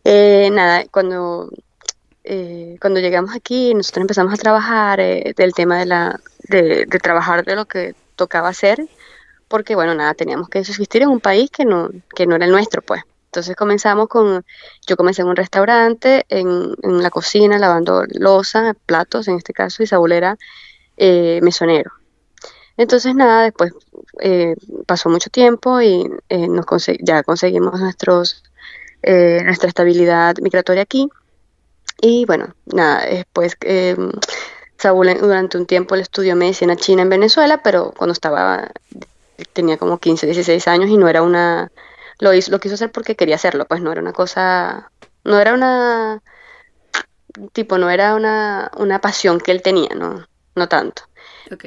Eh, nada, cuando, eh, cuando llegamos aquí, nosotros empezamos a trabajar eh, del tema de la, de, de trabajar de lo que tocaba hacer, porque bueno, nada, teníamos que subsistir en un país que no, que no era el nuestro, pues. Entonces comenzamos con, yo comencé en un restaurante, en, la cocina, lavando loza, platos en este caso, y Saúl era eh, mesonero. Entonces nada, después eh, pasó mucho tiempo y eh, nos ya conseguimos nuestros, eh, nuestra estabilidad migratoria aquí. Y bueno, nada, después eh, Saúl durante un tiempo él estudió medicina china en Venezuela, pero cuando estaba, tenía como 15, 16 años y no era una, lo hizo, lo quiso hacer porque quería hacerlo, pues no era una cosa, no era una, tipo, no era una, una pasión que él tenía, no, no tanto.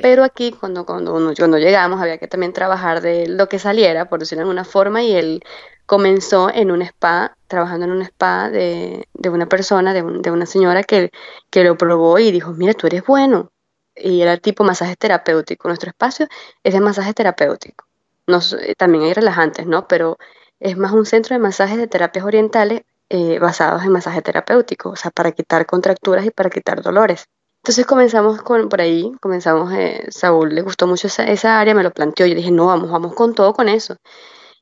Pero aquí, cuando, cuando, uno- cuando llegamos, había que también trabajar de lo que saliera, por decirlo de alguna forma, y él comenzó en un spa, trabajando en un spa de, de una persona, de, un- de una señora que, que lo probó y dijo, mira, tú eres bueno. Y era tipo masaje terapéutico. Nuestro espacio es de masaje terapéutico. Nos- eh, también hay relajantes, ¿no? Pero es más un centro de masajes de terapias orientales eh, basados en masaje terapéutico, o sea, para quitar contracturas y para quitar dolores. Entonces comenzamos con, por ahí, comenzamos, eh, Saúl le gustó mucho esa, área, me lo planteó, yo dije, no, vamos, vamos con todo con eso.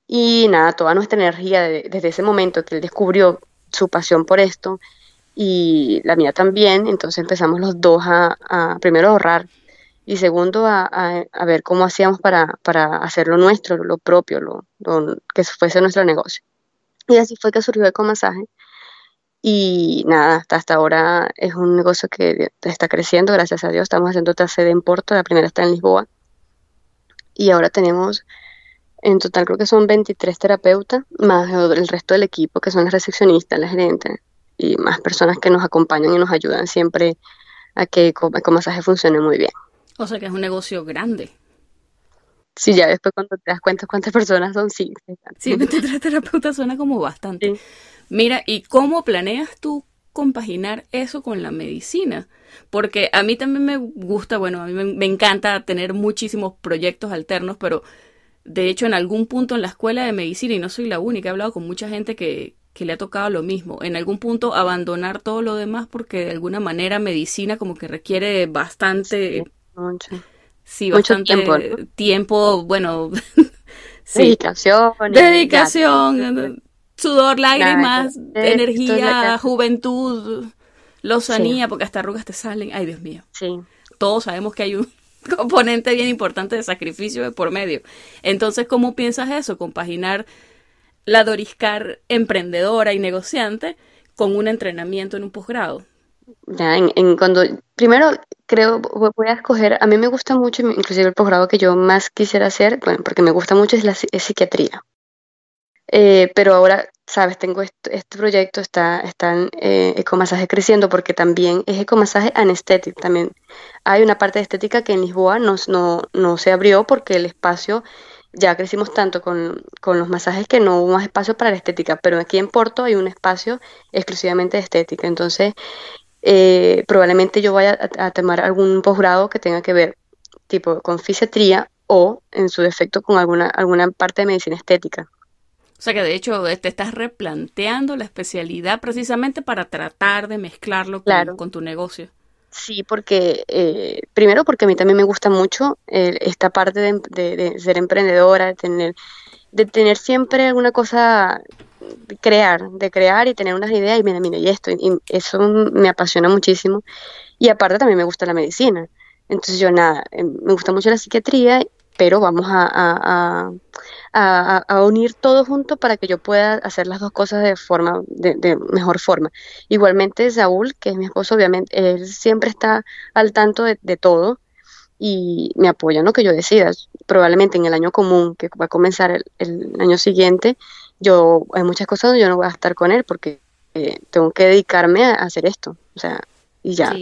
Y nada, toda nuestra energía de- desde ese momento que él descubrió su pasión por esto y la mía también, entonces empezamos los dos a, a primero a ahorrar y segundo a, a- a ver cómo hacíamos para, para hacer lo nuestro, lo propio, lo, lo- que fuese nuestro negocio. Y así fue que surgió Ecomasaje. Y nada, hasta, hasta ahora es un negocio que está creciendo, gracias a Dios. Estamos haciendo otra sede en Porto, la primera está en Lisboa. Y ahora tenemos, en total creo que son 23 terapeutas, más el resto del equipo, que son las recepcionistas, las gerentes, y más personas que nos acompañan y nos ayudan siempre a que Eco- Ecomasaje funcione muy bien. O sea que es un negocio grande. Sí, ya después cuando te das cuenta cuántas personas son, sí. Sí, 23 terapeutas suena como bastante. Sí. Mira, ¿y cómo planeas tú compaginar eso con la medicina? Porque a mí también me gusta, bueno, a mí me, me encanta tener muchísimos proyectos alternos, pero de hecho en algún punto en la escuela de medicina, y no soy la única, he hablado con mucha gente que, que le ha tocado lo mismo, en algún punto abandonar todo lo demás porque de alguna manera medicina como que requiere bastante, Mucho. sí, Mucho bastante tiempo, ¿no? tiempo, bueno, sí, Dedicación. dedicación, sudor, lágrimas, Claro, energía, juventud, lozanía, porque hasta arrugas te salen. Ay, Dios mío. Sí, Todos sabemos que hay un componente bien importante de sacrificio de por medio. Entonces, ¿cómo piensas eso? Compaginar la Doriscar emprendedora y negociante con un entrenamiento en un posgrado. ya en, cuando primero creo vo- voy a escoger, a mí me gusta mucho, inclusive el posgrado que yo más quisiera hacer, bueno, porque me gusta mucho es la es psiquiatría. Eh, pero ahora, sabes, tengo este, este proyecto, está, está en eh, ecomasaje creciendo porque también es ecomasaje anestético. También hay una parte de estética que en Lisboa no, no, no se abrió porque el espacio, ya crecimos tanto con, con los masajes que no hubo más espacio para la estética, pero aquí en Porto hay un espacio exclusivamente de estética. Entonces, eh, probablemente yo vaya a, a tomar algún posgrado que tenga que ver tipo con fisiatría o en su defecto con alguna, alguna parte de medicina estética. O sea que de hecho te estás replanteando la especialidad precisamente para tratar de mezclarlo con, Claro. con tu negocio. Sí, porque eh, primero porque a mí también me gusta mucho eh, esta parte de, de- ser emprendedora, de tener, de tener siempre alguna cosa, de crear, de crear y tener unas ideas y mira, mira, y esto, y eso me apasiona muchísimo. Y aparte también me gusta la medicina. Entonces yo nada, eh, me gusta mucho la psiquiatría pero vamos a, a, unir todo junto para que yo pueda hacer las dos cosas de forma, de, mejor forma. Igualmente Saúl, que es mi esposo, obviamente, él siempre está al tanto de, todo y me apoya en lo que yo decida. Probablemente en el año común, que va a comenzar el, año siguiente, yo hay muchas cosas donde yo no voy a estar con él porque eh, tengo que dedicarme a hacer esto. O sea, y ya.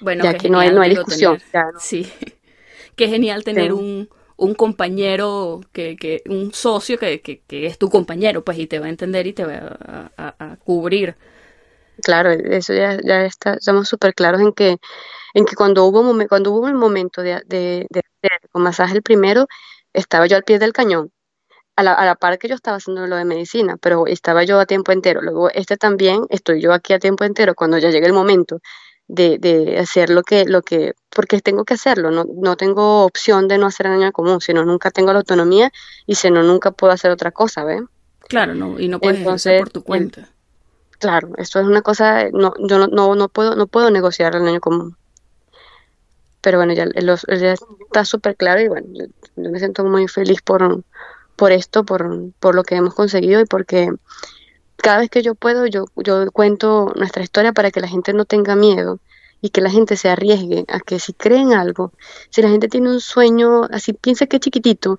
Bueno, ya que no hay, no hay discusión. Sí. Qué genial tener un, un compañero, que, que un socio que, que, es tu compañero, pues, y te va a entender y te va a, cubrir. Claro, eso ya, ya está, estamos súper claros en que, en que cuando hubo, cuando hubo el momento de, de, de hacer con masaje el primero, estaba yo al pie del cañón, a la, a la, par que yo estaba haciendo lo de medicina, pero estaba yo a tiempo entero. Luego este también, estoy yo aquí a tiempo entero cuando ya llegue el momento de, de hacer lo que, lo que, porque tengo que hacerlo, no, no tengo opción de no hacer daño común, sino nunca tengo la autonomía y si no, nunca puedo hacer otra cosa, ¿ves? Claro, no, y no puedes hacer por tu cuenta. Claro, esto es una cosa, no, yo no, no, no puedo, no puedo negociar el daño común. Pero bueno, ya, ya está súper claro y bueno, yo, me siento muy feliz por, por esto, por, por lo que hemos conseguido y porque cada vez que yo puedo, yo, yo cuento nuestra historia para que la gente no tenga miedo y que la gente se arriesgue a que si creen algo, si la gente tiene un sueño, así piensa que es chiquitito,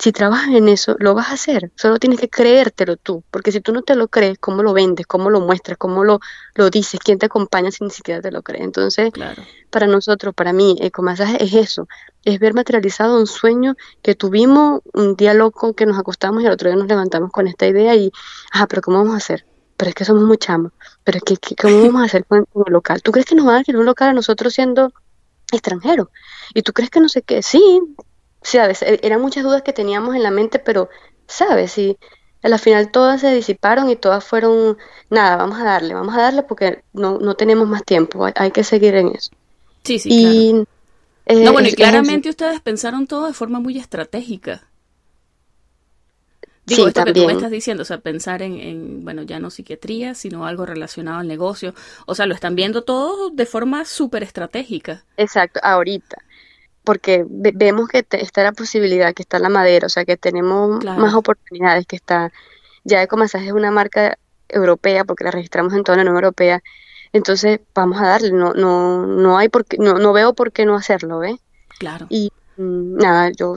si trabajas en eso, lo vas a hacer. Solo tienes que creértelo tú, porque si tú no te lo crees, ¿cómo lo vendes? ¿Cómo lo muestras? ¿Cómo lo, lo dices? ¿Quién te acompaña si ni siquiera te lo cree? Entonces, para nosotros, para mí, Ecomasaje es eso, es ver materializado un sueño que tuvimos un día loco que nos acostamos y al otro día nos levantamos con esta idea y, ah, pero ¿cómo vamos a hacer? Pero es que somos muy chamos, pero es que, ¿cómo vamos a hacer con, el local? ¿Tú crees que nos van a alquilar un local a nosotros siendo extranjeros? ¿Y tú crees que no sé qué? Sí, ¿sabes? E, eran muchas dudas que teníamos en la mente, pero, ¿sabes? Y al final todas se disiparon y todas fueron, nada, vamos a darle, vamos a darle porque no, no tenemos más tiempo, hay, que seguir en eso. Sí, sí, y, claro. Eh, no, bueno, y claramente ustedes pensaron todo de forma muy estratégica. Digo, esto que tú me estás diciendo, o sea, pensar en, en, bueno, ya no psiquiatría, sino algo relacionado al negocio. O sea, lo están viendo todo de forma súper estratégica. Exacto, ahorita porque vemos que está la posibilidad, que está la madera, o sea, que tenemos más oportunidades, que está, ya Ecomasaje es una marca europea, porque la registramos en toda la Unión Europea, entonces vamos a darle, no, no, no hay por qué, no, no veo por qué no hacerlo, ¿ves? Claro. Y mm, nada, yo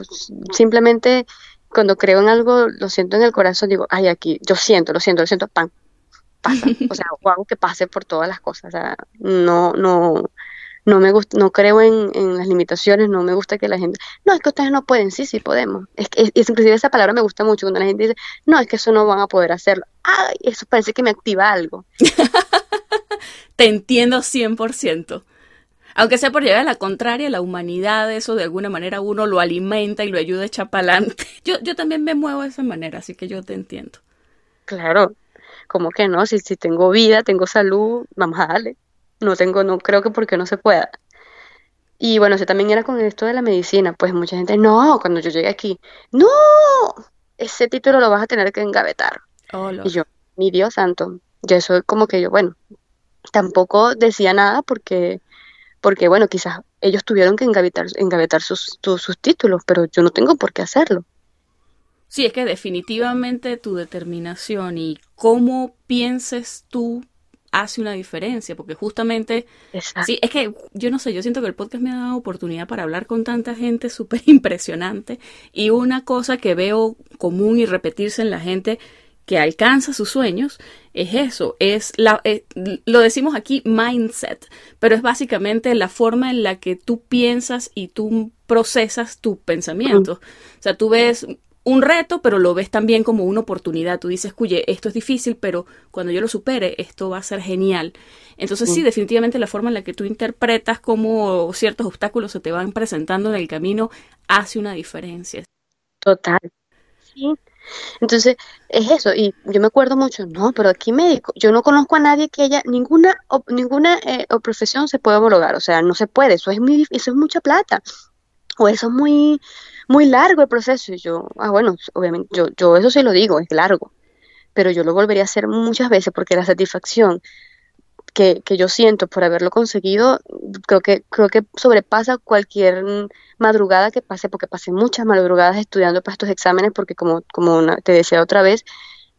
simplemente cuando creo en algo, lo siento en el corazón, digo, ay, aquí, yo siento, lo siento, lo siento, pan, pasa, o sea, hago que pase por todas las cosas, o sea, no, no, no me gusta, no creo en, en, las limitaciones, no me gusta que la gente, no, es que ustedes no pueden, sí, sí podemos. Es que es, inclusive esa palabra me gusta mucho cuando la gente dice, no, es que eso no van a poder hacerlo. Ay, eso parece que me activa algo. Te entiendo 100%. Aunque sea por llegar a la contraria, la humanidad, eso de alguna manera uno lo alimenta y lo ayuda a echar para adelante. Yo, yo también me muevo de esa manera, así que yo te entiendo. Claro, como que no, si, si tengo vida, tengo salud, vamos a darle no tengo, no creo que porque no se pueda. Y bueno, ese también era con esto de la medicina, pues mucha gente, no, cuando yo llegué aquí, no, ese título lo vas a tener que engavetar. Oh, y yo, mi Dios santo, yo eso como que yo, bueno, tampoco decía nada porque, porque bueno, quizás ellos tuvieron que engavetar, engavetar sus, sus títulos, pero yo no tengo por qué hacerlo. Sí, es que definitivamente tu determinación y cómo pienses tú hace una diferencia, porque justamente, sí, es que yo no sé, yo siento que el podcast me ha dado oportunidad para hablar con tanta gente súper impresionante y una cosa que veo común y repetirse en la gente que alcanza sus sueños es eso, es la, eh, lo decimos aquí mindset, pero es básicamente la forma en la que tú piensas y tú procesas tus pensamientos. O sea, tú ves un reto, pero lo ves también como una oportunidad. Tú dices, cuye, esto es difícil, pero cuando yo lo supere, esto va a ser genial. Entonces, sí, definitivamente la forma en la que tú interpretas cómo ciertos obstáculos se te van presentando en el camino hace una diferencia. Total. Sí. Entonces, es eso. Y yo me acuerdo mucho, no, pero aquí médico, yo no conozco a nadie que haya ninguna, ninguna eh, profesión se pueda homologar. O sea, no se puede. Eso es, muy, eso es mucha plata. O eso es muy muy largo el proceso. Y yo, ah, bueno, obviamente, yo, yo eso sí lo digo, es largo, pero yo lo volvería a hacer muchas veces porque la satisfacción que, que, yo siento por haberlo conseguido, creo que, creo que sobrepasa cualquier madrugada que pase, porque pasé muchas madrugadas estudiando para estos exámenes, porque como, como te decía otra vez,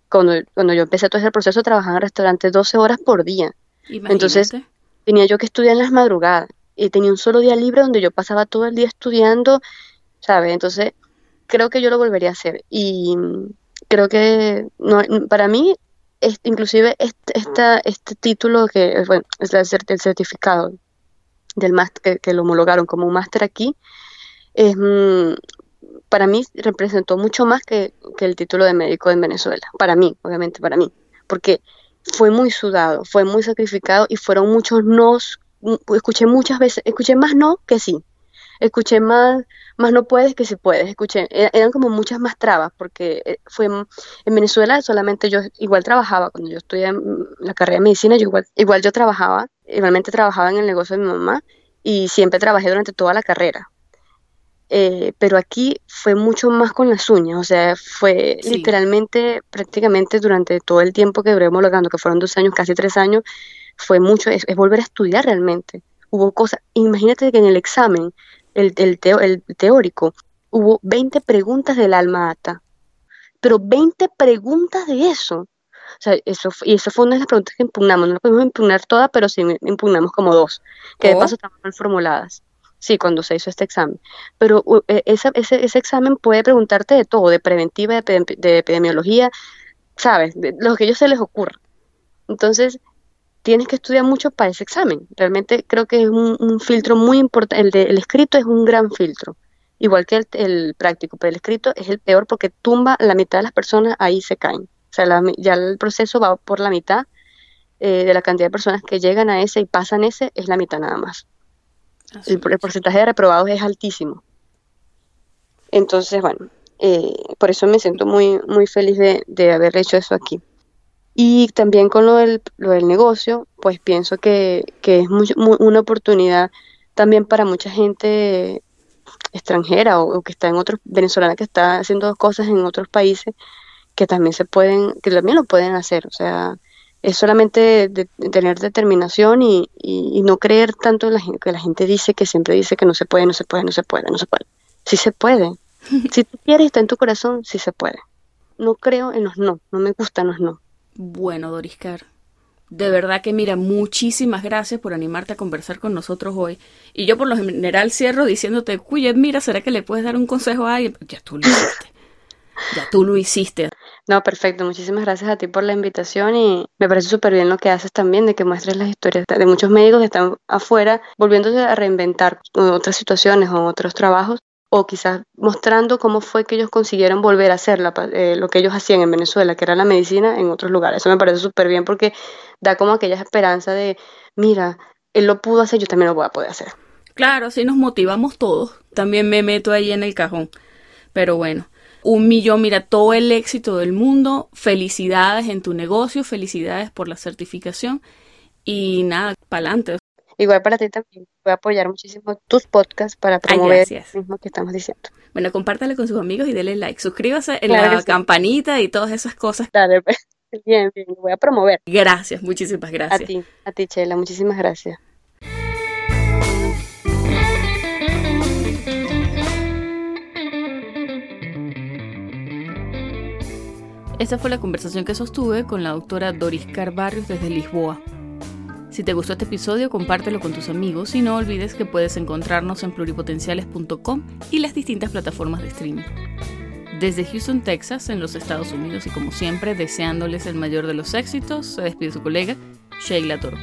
cuando, cuando yo empecé todo ese proceso trabajaba en restaurantes 12 horas por día. Entonces tenía yo que estudiar en las madrugadas y tenía un solo día libre donde yo pasaba todo el día estudiando, Entonces creo que yo lo volvería a hacer. Y creo que no, para mí inclusive este, este título que bueno, es el certificado del máster que, lo homologaron como un máster aquí, mm, para mí representó mucho más que, que, el título de médico en Venezuela, para mí, obviamente para mí, porque fue muy sudado, fue muy sacrificado y fueron muchos nos, escuché muchas veces, escuché más no que sí, escuché más, más no puedes que si puedes, escuché, e-, eran como muchas más trabas, porque eh, fue en Venezuela solamente yo igual trabajaba, cuando yo estudié en la carrera de medicina, yo igual, igual yo trabajaba, igualmente trabajaba en el negocio de mi mamá y siempre trabajé durante toda la carrera. Eh, pero aquí fue mucho más con las uñas, o sea, fue literalmente, prácticamente durante todo el tiempo que duré homologando, que fueron dos años, casi tres años, fue mucho, es, es volver a estudiar realmente. Hubo cosas, imagínate que en el examen el, el, el teórico, hubo 20 preguntas del alma ata, pero 20 preguntas de eso. O sea, eso, y eso fue una de las preguntas que impugnamos. No las pudimos impugnar todas, pero sí impugnamos como dos, que de oh. paso estaban mal formuladas. Sí, cuando se hizo este examen. Pero e, ese, ese, examen puede preguntarte de todo, de preventiva, de, de epidemiología, ¿sabes? De lo que a ellos se les ocurra. Entonces, tienes que estudiar mucho para ese examen. Realmente creo que es un, filtro muy importante. El, escrito es un gran filtro, igual que el, práctico, pero el escrito es el peor porque tumba la mitad de las personas, ahí se caen. O sea, ya el proceso va por la mitad eh, de la cantidad de personas que llegan a ese y pasan ese, es la mitad nada más. El, porcentaje de reprobados es altísimo. Entonces, bueno, eh, por eso me siento muy, muy feliz de, de haber hecho eso aquí. Y también con lo del, lo del negocio, pues pienso que, que es una oportunidad también para mucha gente extranjera o, que está en otros, venezolana que está haciendo cosas en otros países que también se pueden, que también lo pueden hacer. O sea, es solamente de, tener determinación y, y, no creer tanto en la gente, que la gente dice que siempre dice que no se puede, no se puede, no se puede, no se puede. Sí se puede. si tú quieres, está en tu corazón, sí se puede. No creo en los no, no me gustan los no. Bueno, Doriscar, de verdad que mira, muchísimas gracias por animarte a conversar con nosotros hoy. Y yo por lo general cierro diciéndote, cuye, mira, ¿será que le puedes dar un consejo a alguien? Ya tú lo hiciste. Ya tú lo hiciste. No, perfecto. Muchísimas gracias a ti por la invitación y me parece súper bien lo que haces también, de que muestres las historias de muchos médicos que están afuera volviéndose a reinventar otras situaciones o otros trabajos o quizás mostrando cómo fue que ellos consiguieron volver a hacer eh, lo que ellos hacían en Venezuela, que era la medicina en otros lugares. Eso me parece súper bien porque da como aquella esperanza de, mira, él lo pudo hacer, yo también lo voy a poder hacer. Claro, así nos motivamos todos. También me meto ahí en el cajón. Pero bueno, un millón, mira, todo el éxito del mundo. Felicidades en tu negocio, felicidades por la certificación. Y nada, para adelante. Igual para ti también. Voy a apoyar muchísimo tus podcasts para promover lo mismo que estamos diciendo. Bueno, compártale con sus amigos y denle like. Suscríbase en la campanita y todas esas cosas. Dale, pues. Bien, bien, voy a promover. Gracias, muchísimas gracias. A ti, a ti, Chela, muchísimas gracias. Esta fue la conversación que sostuve con la doctora Doris Carbarrios desde Lisboa. Si te gustó este episodio, compártelo con tus amigos y no olvides que puedes encontrarnos en pluripotenciales.com y las distintas plataformas de streaming. Desde Houston, Texas, en los Estados Unidos y como siempre, deseándoles el mayor de los éxitos, se despide su colega, Sheila Toro.